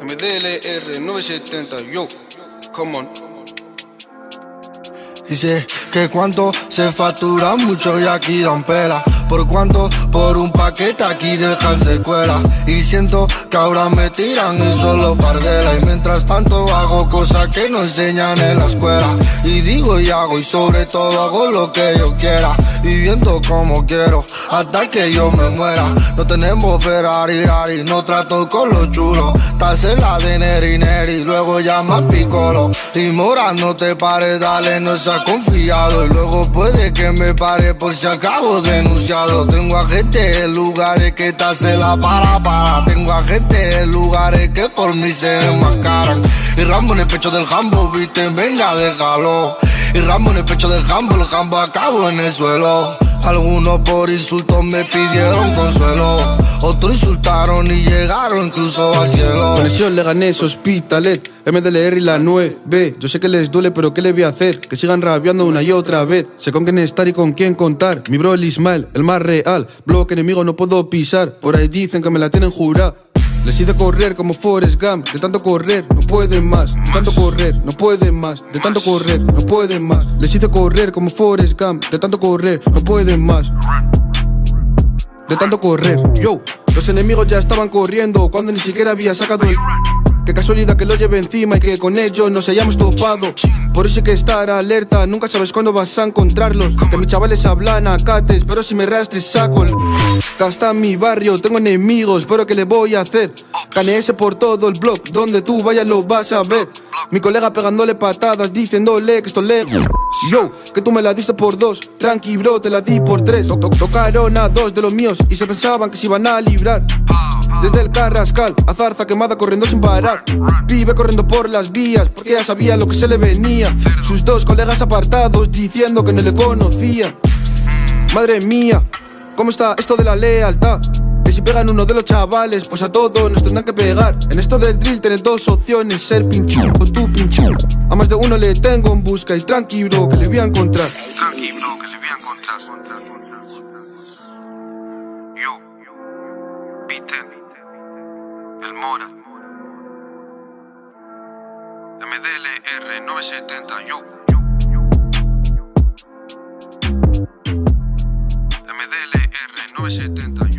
MDLR 970, yo, come on. Dice que cuánto se factura mucho y aquí dan pela. ¿Por cuánto? Por un paquete aquí dejan secuela. Y siento que ahora me tiran y solo pardela. Y mientras tanto hago cosas que no enseñan en la escuela. Y digo y hago y sobre todo hago lo que yo quiera. Viviendo como quiero hasta que yo me muera. No tenemos Ferrari, Rari, no trato con los chulos. Estás en la de Neri, Neri, luego llama Piccolo. Y Mora, no te pares, dale, no seas confiado. Y luego puede que me pare por si acabo Tengo a gente en lugares que te hace la para para. Tengo a gente en lugares que por mí se enmascaran. Y Rambo en el pecho del jambo, viste, venga, déjalo. Y Rambo en el pecho del jambo, el jambo acabo en el suelo. Algunos por insultos me pidieron consuelo. Otros insultaron y llegaron incluso al cielo. Conexión Leganés, Hospitalet, MDLR y la 9B. Yo sé que les duele, pero ¿qué le voy a hacer? Que sigan rabiando una y otra vez. Sé con quién estar y con quién contar. Mi bro, el Ismael, el más real. Bloque enemigo no puedo pisar. Por ahí dicen que me la tienen jurada. Les hice correr como Forrest Gump, de tanto correr, no pueden más, de tanto correr, no pueden más, de tanto correr, no pueden más. Les hice correr como Forrest Gump, de tanto correr, no pueden más. De tanto correr, yo, los enemigos ya estaban corriendo cuando ni siquiera había sacado el. Qué casualidad que lo lleve encima y que con ellos nos hayamos topado. Por eso hay que estar alerta, nunca sabes cuándo vas a encontrarlos. Que mis chavales hablan a cates, pero si me rastres saco el. Mi barrio, tengo enemigos, pero ¿qué le voy a hacer? ese por todo el blog, donde tú vayas lo vas a ver. Mi colega pegándole patadas, diciéndole que esto lejos. Yo, que tú me la diste por dos, tranqui bro, te la di por tres. To- to- Tocaron a dos de los míos y se pensaban que se iban a librar. Desde el Carrascal a Zarza quemada corriendo sin parar. Vive corriendo por las vías porque ya sabía lo que se le venía. Sus dos colegas apartados diciendo que no le conocían. Madre mía, ¿cómo está esto de la lealtad? Que si pegan uno de los chavales, pues a todos nos tendrán que pegar. En esto del drill tenés dos opciones, ser pinchu o tú pinchu. A más de uno le tengo en busca y tranqui bro, que le voy a encontrar. Tranqui bro, que le voy a encontrar. Yo, Piten, El Mora, MDLR 970, yo. MDLR 970, yo.